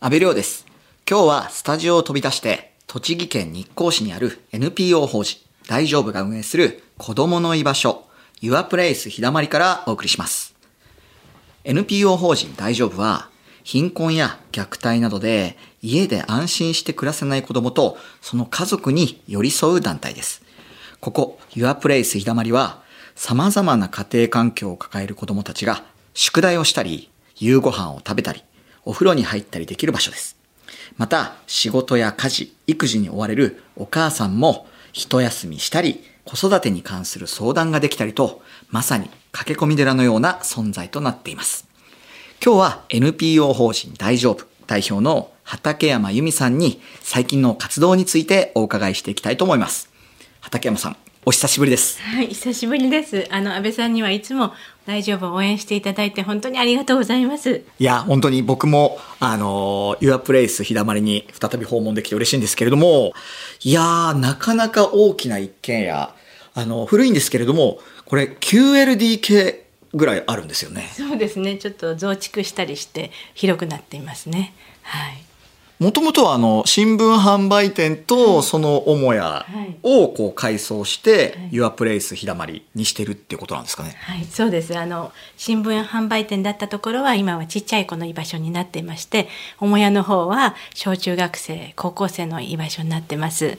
安倍亮です。今日はスタジオを飛び出して、栃木県日光市にある NPO 法人大丈夫が運営する子供の居場所 Your Place 日だまりからお送りします。NPO 法人大丈夫は、貧困や虐待などで家で安心して暮らせない子供とその家族に寄り添う団体です。ここ Your Place 日だまりは様々な家庭環境を抱える子供たちが宿題をしたり、夕ご飯を食べたり、お風呂に入ったりできる場所です。また、仕事や家事、育児に追われるお母さんも一休みしたり、子育てに関する相談ができたりと、まさに駆け込み寺のような存在となっています。今日は NPO 法人大丈夫代表の畠山由美さんに最近の活動についてお伺いしていきたいと思います。畠山さん、お久しぶりです。はい、久しぶりです。あの安倍さんにはいつも大丈夫を応援していただいて本当にありがとうございます。いや、本当に僕も、あの、Your Place 日だまりに再び訪問できて嬉しいんですけれども、いやー、なかなか大きな一軒家、あの、古いんですけれども、これ 9LDK ぐらいあるんですよね。そうですね。ちょっと増築したりして広くなっていますね。はい。もともとはあの、新聞販売店とその母屋をこう改装して、はい Your Place 日だまりにしてるっていうことなんですかね。はい、そうです。あの新聞販売店だったところは今はちっちゃい子の居場所になっていまして、母屋の方は小中学生、高校生の居場所になってます。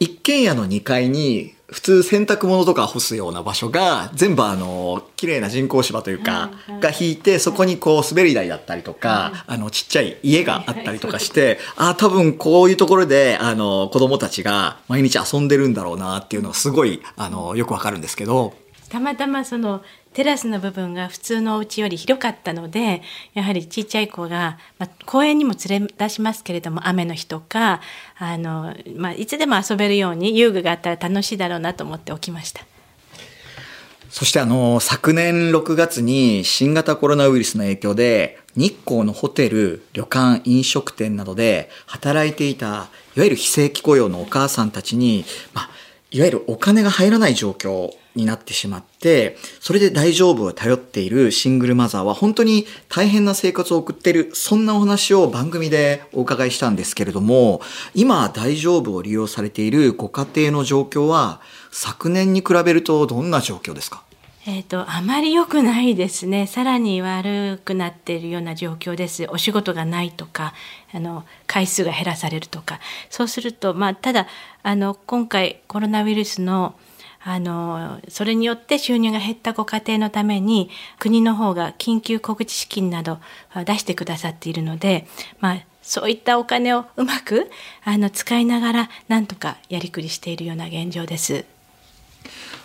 一軒家の2階に普通洗濯物とか干すような場所が全部あの綺麗な人工芝というかが引いてそこにこう滑り台だったりとかあのちっちゃい家があったりとかしてあ多分こういうところであの子供たちが毎日遊んでるんだろうなっていうのがすごいあのよくわかるんですけど。たまたまそのテラスの部分が普通のお家より広かったのでやはりちっちゃい子が、まあ、公園にも連れ出しますけれども雨の日とかあの、まあ、いつでも遊べるように遊具があったら楽しいだろうなと思っておきました。そしてあの昨年6月に新型コロナウイルスの影響で日光のホテル、旅館、飲食店などで働いていたいわゆる非正規雇用のお母さんたちに、まあ、いわゆるお金が入らない状況になってしまって、それで大丈夫を頼っているシングルマザーは本当に大変な生活を送っている、そんなお話を番組でお伺いしたんですけれども、今大丈夫を利用されているご家庭の状況は昨年に比べるとどんな状況ですか？えー、とあまり良くないですね。さらに悪くなっているような状況です。お仕事がないとかあの回数が減らされるとか。そうすると、まあ、ただあの今回コロナウイルスのあのそれによって収入が減ったご家庭のために国の方が緊急小口資金など出してくださっているので、まあ、そういったお金をうまくあの使いながらなんとかやりくりしているような現状です。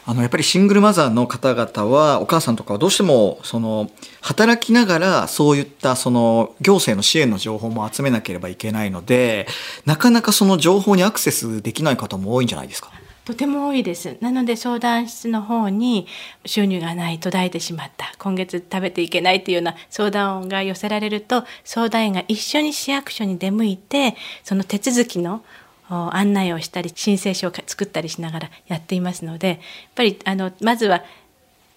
あのやっぱりシングルマザーの方々はお母さんとかはどうしてもその働きながらそういったその行政の支援の情報も集めなければいけないのでなかなかその情報にアクセスできない方も多いんじゃないですか？とても多いです。なので相談室の方に収入がない途絶えてしまった今月食べていけないというような相談が寄せられると相談員が一緒に市役所に出向いてその手続きの案内をしたり申請書を作ったりしながらやっていますのでやっぱりあのまずは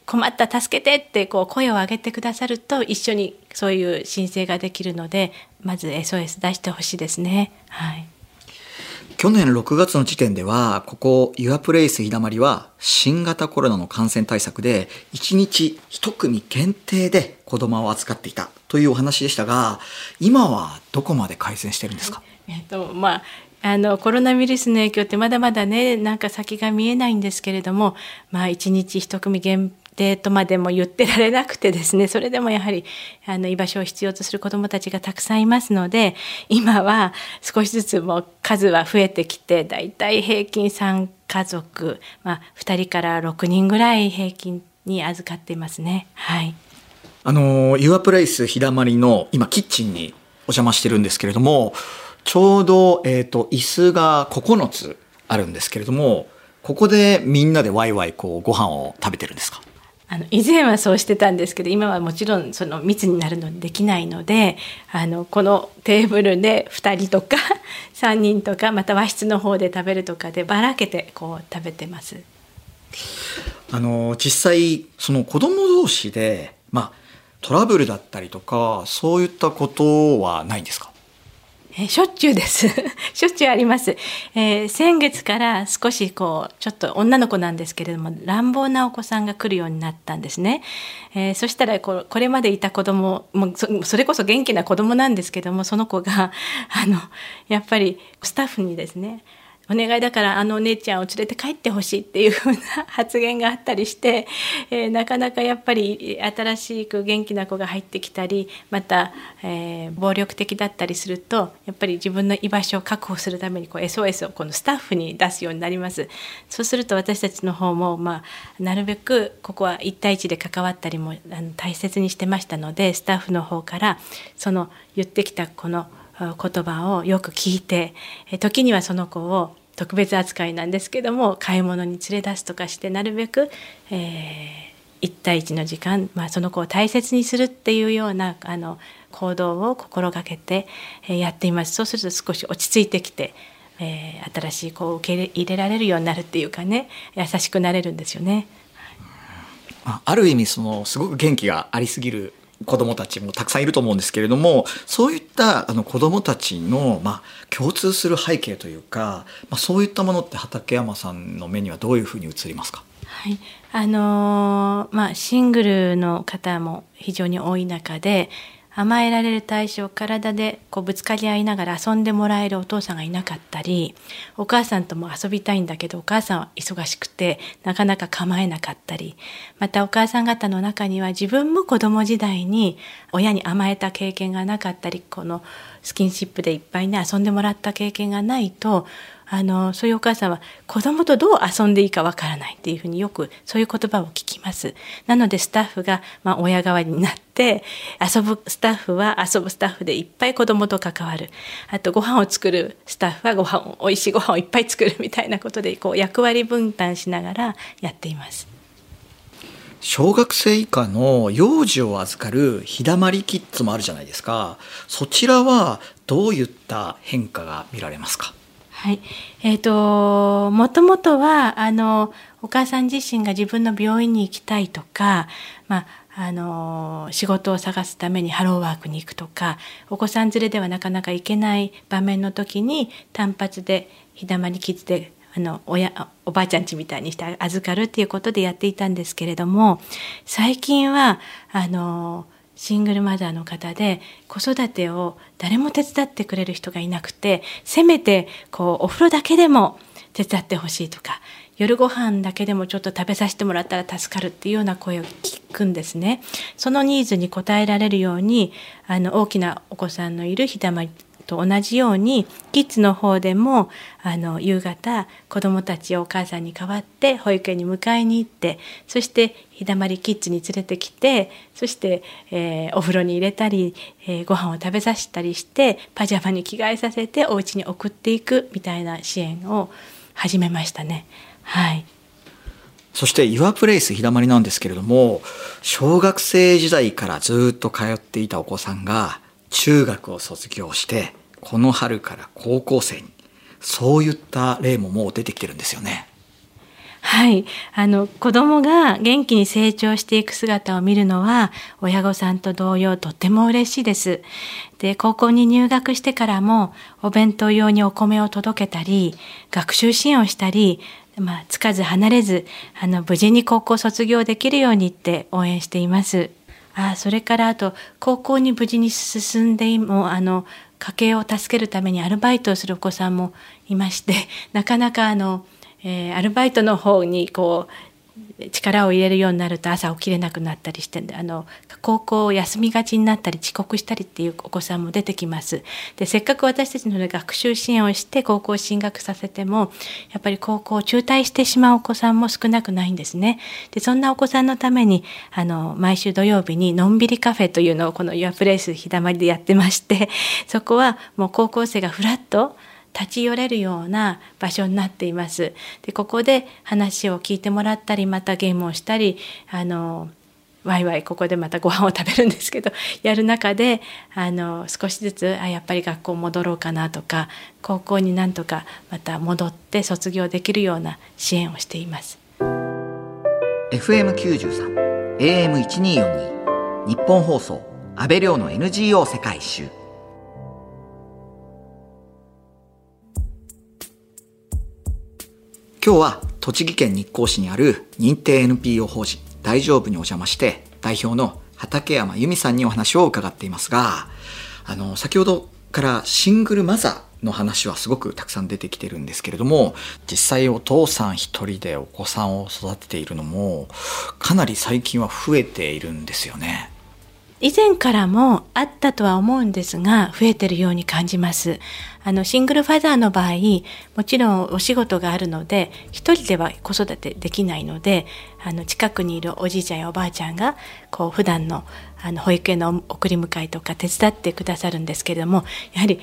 困った助けてってこう声を上げてくださると一緒にそういう申請ができるのでまず SOS 出してほしいですね。はい去年6月の時点ではここ Your Place 日だまりは新型コロナの感染対策で1日1組限定で子供を扱っていたというお話でしたが今はどこまで改善してるんですか、えっとまああのコロナウイルスの影響ってまだまだねなんか先が見えないんですけれどもまあ一日一組限定とまでも言ってられなくてですねそれでもやはりあの居場所を必要とする子どもたちがたくさんいますので今は少しずつもう数は増えてきてだいたい平均3家族、まあ、2人から6人ぐらい平均に預かっていますね。はいあの Your Place 日だまりの今キッチンにお邪魔してるんですけれどもちょうど、えっ、と、椅子が9つあるんですけれども、ここでみんなでワイワイこうご飯を食べてるんですか？あの以前はそうしてたんですけど今はもちろんその密になるのでできないのであのこのテーブルで2人とか 3人とかまた和室の方で食べるとかでばらけてこう食べてます。あの実際その子供同士でまあトラブルだったりとかそういったことはないんですか？えしょっちゅうです。しょっちゅうあります。えー、先月から少しこう、ちょっと女の子なんですけれども、乱暴なお子さんが来るようになったんですね。えー、そしたらこ、これまでいた子供、もうそれこそ元気な子供なんですけども、その子が、あの、やっぱりスタッフにですね、お願いだからあのお姉ちゃんを連れて帰ってほしいっていうふうな発言があったりして、えー、なかなかやっぱり新しく元気な子が入ってきたりまた、えー、暴力的だったりするとやっぱり自分の居場所を確保するためにこう SOS をこのスタッフに出すようになります。そうすると私たちの方も、まあ、なるべくここは1対1で関わったりもあの大切にしてましたのでスタッフの方からその言ってきたこの「言葉をよく聞いて時にはその子を特別扱いなんですけども買い物に連れ出すとかしてなるべく、えー、1対1の時間、まあ、その子を大切にするっていうようなあの行動を心がけて、え、やっていますそうすると少し落ち着いてきて、えー、新しい子を受け入れられるようになるっていうかね優しくなれるんですよね。ある意味そのすごく元気がありすぎる子どもたちもたくさんいると思うんですけれどもそういったあの子どもたちの、まあ、共通する背景というか、まあ、そういったものって畠山さんの目にはどういうふうに映りますか？はい。あのー、まあ、シングルの方も非常に多い中で甘えられる対象体でこうぶつかり合いながら遊んでもらえるお父さんがいなかったりお母さんとも遊びたいんだけどお母さんは忙しくてなかなか構えなかったりまたお母さん方の中には自分も子供時代に親に甘えた経験がなかったりこのスキンシップでいっぱいね遊んでもらった経験がないとあのそういうお母さんは子供とどう遊んでいいかわからないっていうふうによくそういう言葉を聞きます。なのでスタッフが、まあ、親代わりになって遊ぶスタッフは遊ぶスタッフでいっぱい子供と関わるあとご飯を作るスタッフはご飯を美味しいご飯をいっぱい作るみたいなことでこう役割分担しながらやっています。小学生以下の幼児を預かる日だまりキッズもあるじゃないですかそちらはどういった変化が見られますか？はい、えっ、ー、ともともとはあのお母さん自身が自分の病院に行きたいとか、まあ、あの仕事を探すためにハローワークに行くとかお子さん連れではなかなか行けない場面の時に単発で日だまりキッズであの親おばあちゃんちみたいにして預かるっていうことでやっていたんですけれども最近はあのシングルマザーの方で子育てを誰も手伝ってくれる人がいなくてせめてこうお風呂だけでも手伝ってほしいとか夜ご飯だけでもちょっと食べさせてもらったら助かるっていうような声を聞くんですね。そのニーズに応えられるようにあの大きなお子さんのいるひだまりと同じようにキッズの方でもあの夕方子どもたちをお母さんに代わって保育園に迎えに行ってそして日だまりキッズに連れてきてそして、えー、お風呂に入れたり、えー、ご飯を食べさせたりしてパジャマに着替えさせてお家に送っていくみたいな支援を始めましたね。はいそして、岩プレイス日だまりなんですけれども、小学生時代からずっと通っていたお子さんが、中学を卒業してこの春から高校生にそういった例ももう出てきてるんですよね。はい。あの、子供が元気に成長していく姿を見るのは、親御さんと同様とっても嬉しいです。で、高校に入学してからも、お弁当用にお米を届けたり、学習支援をしたり、まあ、つかず離れず、あの、無事に高校卒業できるようにって応援しています。あそれからあと高校に無事に進んでもあの家計を助けるためにアルバイトをするお子さんもいまして なかなかあの、えー、アルバイトの方にこう力を入れるようになると朝起きれなくなったりしてあの高校を休みがちになったり遅刻したりっていうお子さんも出てきます。でせっかく私たちの学習支援をして高校進学させてもやっぱり高校を中退してしまうお子さんも少なくないんですね。でそんなお子さんのためにあの毎週土曜日にのんびりカフェというのをこの Your Place 日だまりでやってましてそこはもう高校生がフラッと立ち寄れるような場所になっています。でここで話を聞いてもらったりまたゲームをしたりあのワイワイここでまたご飯を食べるんですけど やる中であの少しずつあやっぱり学校戻ろうかなとか高校になんとかまた戻って卒業できるような支援をしています。FM93 AM1242 日本放送安倍亮の NGO 世界一周今日は栃木県日光市にある認定 NPO 法人大丈夫にお邪魔して代表の畠山由美さんにお話を伺っていますがあの先ほどからシングルマザーの話はすごくたくさん出てきてるんですけれども実際お父さん一人でお子さんを育てているのもかなり最近は増えているんですよね。以前からもあったとは思うんですが、増えてるように感じます。あの、シングルファザーの場合、もちろんお仕事があるので、一人では子育てできないので、あの、近くにいるおじいちゃんやおばあちゃんが、こう、普段の、あの、保育園の送り迎えとか手伝ってくださるんですけれども、やはり、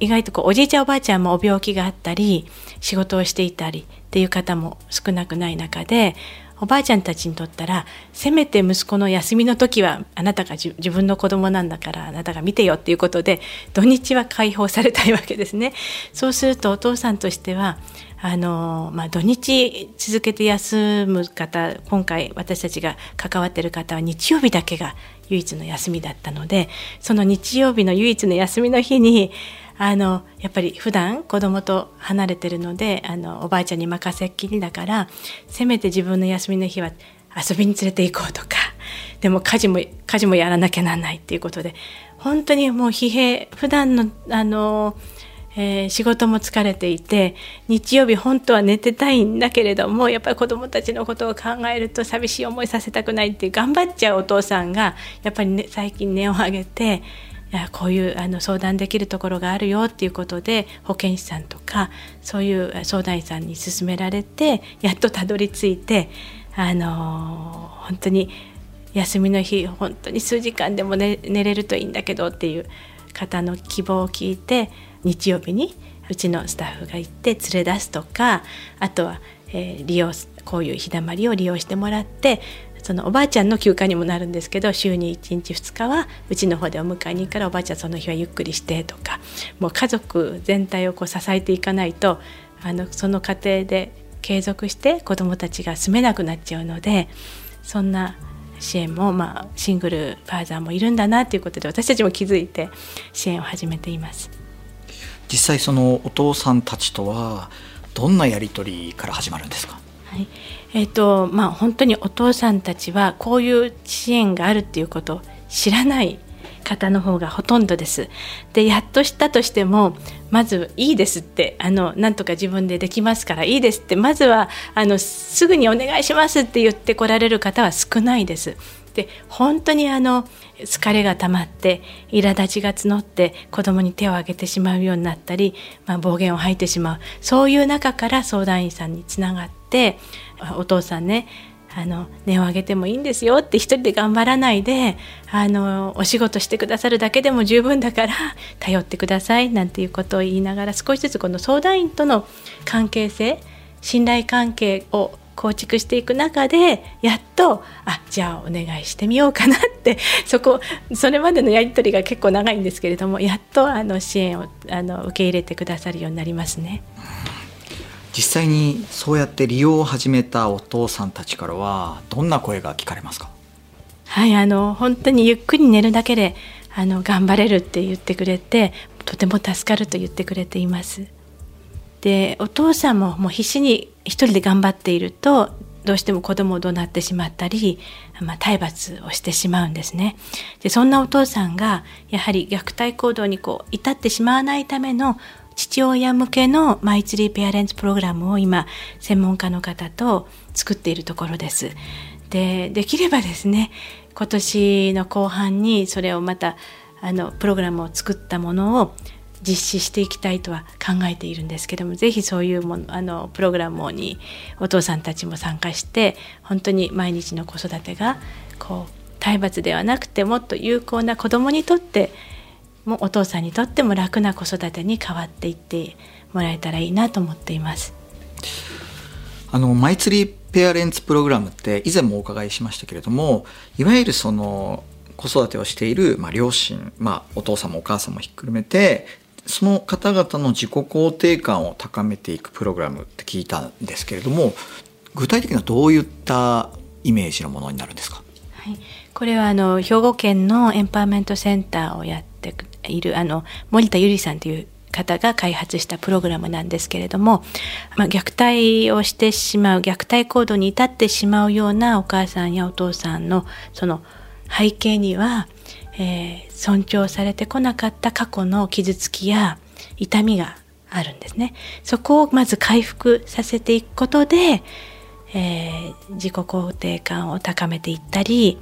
意外とこうおじいちゃんおばあちゃんもお病気があったり仕事をしていたりっていう方も少なくない中でおばあちゃんたちにとったらせめて息子の休みの時はあなたが自分の子供なんだからあなたが見てよっていうことで土日は解放されたいわけですね。そうするとお父さんとしてはあのまあ、土日続けて休む方今回私たちが関わってる方は日曜日だけが唯一の休みだったのでその日曜日の唯一の休みの日にあのやっぱり普段子供と離れてるのであのおばあちゃんに任せっきりだからせめて自分の休みの日は遊びに連れて行こうとか でも家事も家事もやらなきゃなんないっていうことで本当にもう疲弊普段のあのえー、仕事も疲れていて日曜日本当は寝てたいんだけれどもやっぱり子どもたちのことを考えると寂しい思いさせたくないって頑張っちゃうお父さんがやっぱり、ね、最近音を上げてこういうあの相談できるところがあるよっていうことで保健師さんとかそういう相談員さんに勧められてやっとたどり着いてあの本当に休みの日本当に数時間でも寝寝れるといいんだけどっていう方の希望を聞いて日曜日にうちのスタッフが行って連れ出すとかあとは、えー、利用こういう日だまりを利用してもらってそのおばあちゃんの休暇にもなるんですけど週に1日2日はうちの方でお迎えに行くからおばあちゃんその日はゆっくりしてとかもう家族全体をこう支えていかないとあのその過程で継続して子どもたちが住めなくなっちゃうのでそんな支援も、まあ、シングルファーザーもいるんだなということで私たちも気づいて支援を始めています。実際そのお父さんたちとはどんなやり取りから始まるんですか？はいえーとまあ、本当にお父さんたちはこういう支援があるっていうことを知らない方の方がほとんどです。でやっと知ったとしてもまず「いいです」ってあのなんとか自分でできますからいいですってまずはあのすぐにお願いしますって言ってこられる方は少ないです。で本当にあの疲れが溜まって苛立ちが募って子供に手を挙げてしまうようになったり、まあ、暴言を吐いてしまうそういう中から相談員さんにつながってお父さんねあの音を上げてもいいんですよって一人で頑張らないであのお仕事してくださるだけでも十分だから頼ってくださいなんていうことを言いながら少しずつこの相談員との関係性信頼関係を構築していく中でやっとあじゃあお願いしてみようかなって そこそれまでのやり取りが結構長いんですけれどもやっとあの支援をあの受け入れてくださるようになりますね。実際にそうやって利用を始めたお父さんたちからはどんな声が聞かれますか？はいあの本当にゆっくり寝るだけであの頑張れるって言ってくれてとても助かると言ってくれています。でお父さんももう必死に一人で頑張っているとどうしても子供を怒鳴ってしまったり、まあ、体罰をしてしまうんですねでそんなお父さんがやはり虐待行動にこう至ってしまわないための父親向けのマイツリーペアレンツプログラムを今専門家の方と作っているところです。でできればですね今年の後半にそれをまたあのプログラムを作ったものを実施していきたいとは考えているんですけどもぜひそういうものあのプログラムにお父さんたちも参加して本当に毎日の子育てがこう体罰ではなくてもっと有効な子どもにとってもお父さんにとっても楽な子育てに変わっていってもらえたらいいなと思っています。あのマイツリーペアレンツプログラムって以前もお伺いしましたけれどもいわゆるその子育てをしている、まあ、両親、まあ、お父さんもお母さんもひっくるめてその方々の自己肯定感を高めていくプログラムって聞いたんですけれども具体的にはどういったイメージのものになるんですか、はい、これはあの兵庫県のエンパワーメントセンターをやっているあの森田ゆりさんという方が開発したプログラムなんですけれども、まあ、虐待をしてしまう虐待行動に至ってしまうようなお母さんやお父さんのその背景には、えー、尊重されてこなかった過去の傷つきや痛みがあるんですね。そこをまず回復させていくことで、えー、自己肯定感を高めていったり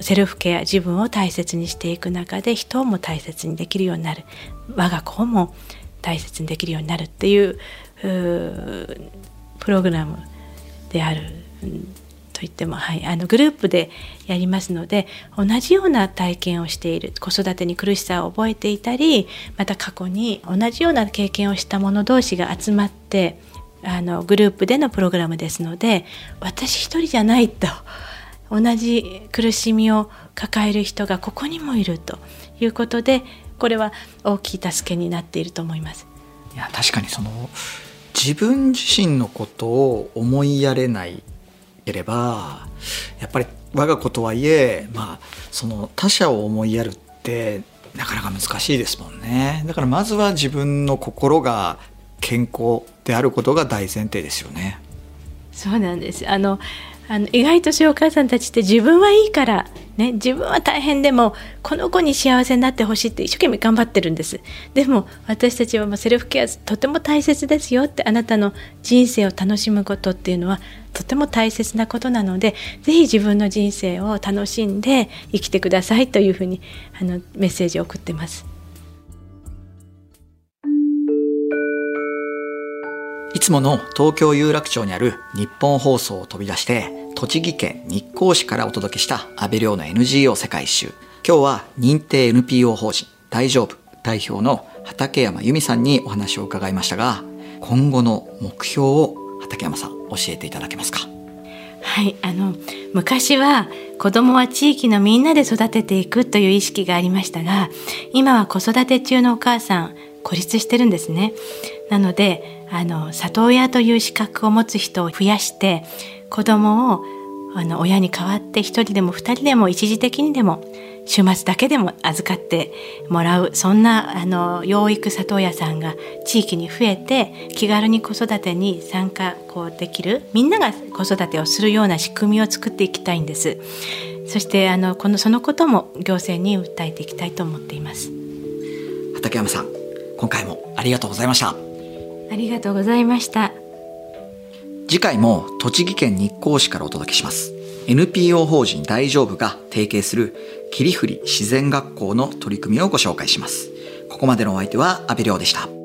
セルフケア自分を大切にしていく中で人も大切にできるようになる。我が子も大切にできるようになるっていうプログラムであると言っても、はい、あのグループでやりますので同じような体験をしている子育てに苦しさを覚えていたりまた過去に同じような経験をした者同士が集まってあのグループでのプログラムですので私一人じゃないと同じ苦しみを抱える人がここにもいるということでこれは大きい助けになっていると思います。いや確かにその自分自身のことを思いやれないければやっぱり我が子とはいえ、まあ、その他者を思いやるってなかなか難しいですもんねだからまずは自分の心が健康であることが大前提ですよね。そうなんですあのあの意外とそういうお母さんたちって自分はいいから、ね、自分は大変でもこの子に幸せになってほしいって一生懸命頑張ってるんですでも私たちはセルフケアとても大切ですよってあなたの人生を楽しむことっていうのはとても大切なことなのでぜひ自分の人生を楽しんで生きてくださいというふうにあのメッセージを送ってます。つもの東京有楽町にある日本放送を飛び出して栃木県日光市からお届けした安倍亮の NGO 世界一周。今日は認定 NPO 法人大丈夫。代表の畠山由美さんにお話を伺いましたが今後の目標を畠山さん教えていただけますか？はいあの昔は子供は地域のみんなで育てていくという意識がありましたが今は子育て中のお母さん孤立してるんですね。なのであの里親という資格を持つ人を増やして子供をあの親に代わって一人でも二人でも一時的にでも週末だけでも預かってもらうそんなあの養育里親さんが地域に増えて気軽に子育てに参加こうできるみんなが子育てをするような仕組みを作っていきたいんです。そしてあのこのそのことも行政に訴えていきたいと思っています。畠山さん今回もありがとうございました。ありがとうございました。次回も栃木県日光市からお届けします。NPO 法人大丈夫が提携する霧降自然学校の取り組みをご紹介します。ここまでのお相手は阿部亮でした。